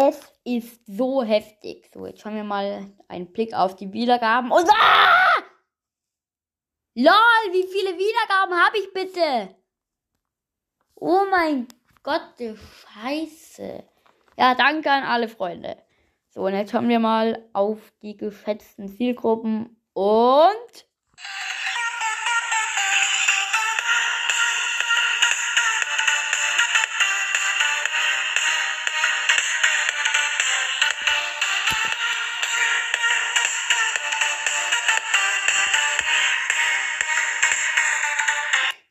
Es ist so heftig. So, jetzt schauen wir mal einen Blick auf die Wiedergaben. Und ah! LOL, wie viele Wiedergaben habe ich bitte? Oh mein Gott, Scheiße. Ja, danke an alle Freunde. So, und jetzt schauen wir mal auf die geschätzten Zielgruppen und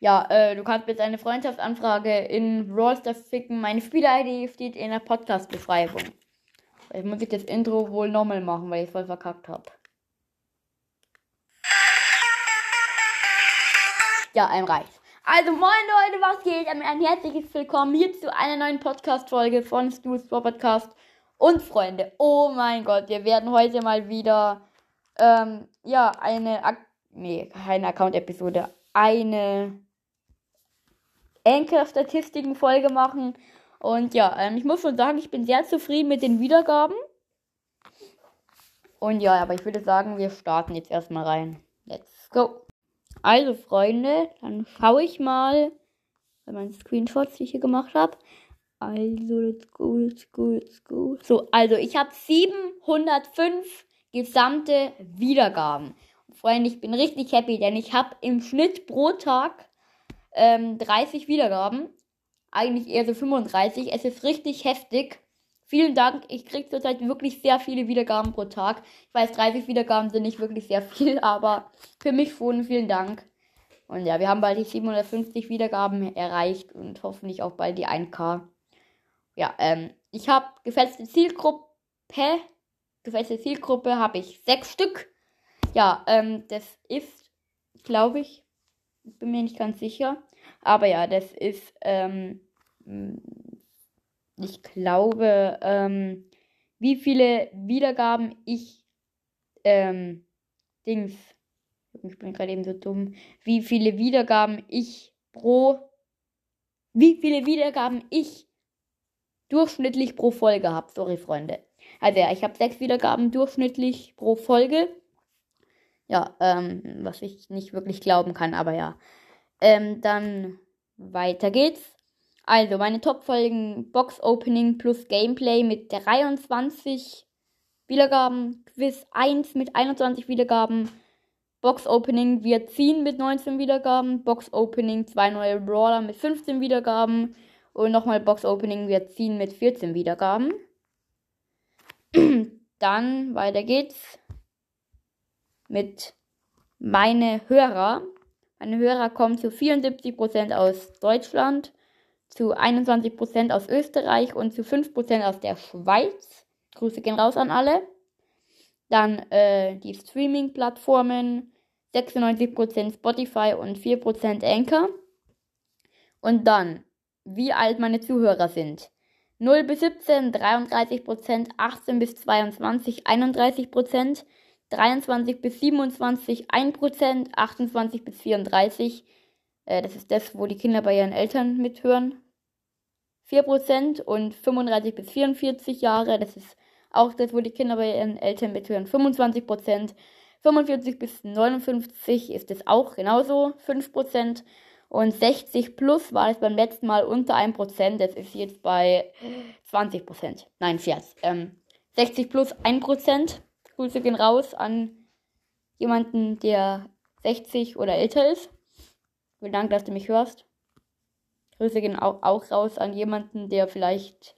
Ja, äh, du kannst jetzt eine Freundschaftsanfrage in Rollster ficken. Meine Spieler-ID steht in der Podcast-Beschreibung. Jetzt muss ich das Intro wohl nochmal machen, weil ich voll verkackt habe. Ja, ein reicht. Also moin Leute, was geht? Ein herzliches Willkommen hier zu einer neuen Podcast-Folge von Stu's Podcast. Und Freunde, oh mein Gott, wir werden heute mal wieder, ähm, ja, eine, Ak nee, keine Account-Episode, eine Anchor-Statistiken-Folge machen. Und ja, ähm, ich muss schon sagen, ich bin sehr zufrieden mit den Wiedergaben. Und ja, aber ich würde sagen, wir starten jetzt erstmal rein. Let's go. Also, Freunde, dann schaue ich mal bei meinen Screenshots, die ich hier gemacht habe. Also, let's go, let's go, let's go. So, also, ich habe 705 gesamte Wiedergaben. Freunde, ich bin richtig happy, denn ich habe im Schnitt pro Tag ähm, 30 Wiedergaben. Eigentlich eher so 35. Es ist richtig heftig. Vielen Dank. Ich kriege zurzeit wirklich sehr viele Wiedergaben pro Tag. Ich weiß, 30 Wiedergaben sind nicht wirklich sehr viel, aber für mich schon vielen Dank. Und ja, wir haben bald die 750 Wiedergaben erreicht und hoffentlich auch bald die 1K. Ja, ähm, ich habe gefestigte Zielgruppe. Gefestigte Zielgruppe habe ich sechs Stück. Ja, ähm, das ist, glaube ich, bin mir nicht ganz sicher. Aber ja, das ist, ähm, ich glaube, ähm, wie viele Wiedergaben ich, ähm, Dings, ich bin gerade eben so dumm, wie viele Wiedergaben ich pro, wie viele Wiedergaben ich durchschnittlich pro Folge habe. Sorry, Freunde. Also ja, ich habe sechs Wiedergaben durchschnittlich pro Folge. Ja, ähm, was ich nicht wirklich glauben kann, aber ja. Ähm, dann weiter geht's. Also, meine Top-Folgen Box Opening plus Gameplay mit 23 Wiedergaben, Quiz 1 mit 21 Wiedergaben, Box Opening wir ziehen mit 19 Wiedergaben, Box Opening zwei neue Brawler mit 15 Wiedergaben und nochmal Box Opening wir ziehen mit 14 Wiedergaben. Dann weiter geht's mit meine Hörer. Meine Hörer kommen zu 74% aus Deutschland, zu 21% aus Österreich und zu 5% aus der Schweiz. Grüße gehen raus an alle. Dann äh, die Streaming-Plattformen, 96% Spotify und 4% Anchor. Und dann, wie alt meine Zuhörer sind. 0 bis 17, 33%, 18 bis 22, 31%, 23 bis 27 1%, 28 bis 34, äh, das ist das, wo die Kinder bei ihren Eltern mithören, 4% und 35 bis 44 Jahre, das ist auch das, wo die Kinder bei ihren Eltern mithören, 25%, 45 bis 59 ist es auch genauso 5%. Und 60 plus war es beim letzten Mal unter 1%. Das ist jetzt bei 20%. Nein, Scherz. Ähm, 60 plus 1%. Grüße gehen raus an jemanden, der 60 oder älter ist. Vielen Dank, dass du mich hörst. Grüße gehen auch, auch raus an jemanden, der vielleicht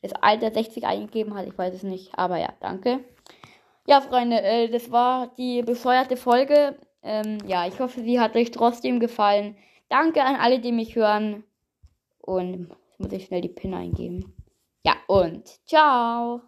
das Alter 60 eingegeben hat. Ich weiß es nicht, aber ja, danke. Ja, Freunde, äh, das war die bescheuerte Folge. Ähm, ja, ich hoffe, sie hat euch trotzdem gefallen. Danke an alle, die mich hören. Und jetzt muss ich schnell die PIN eingeben. Ja, und ciao.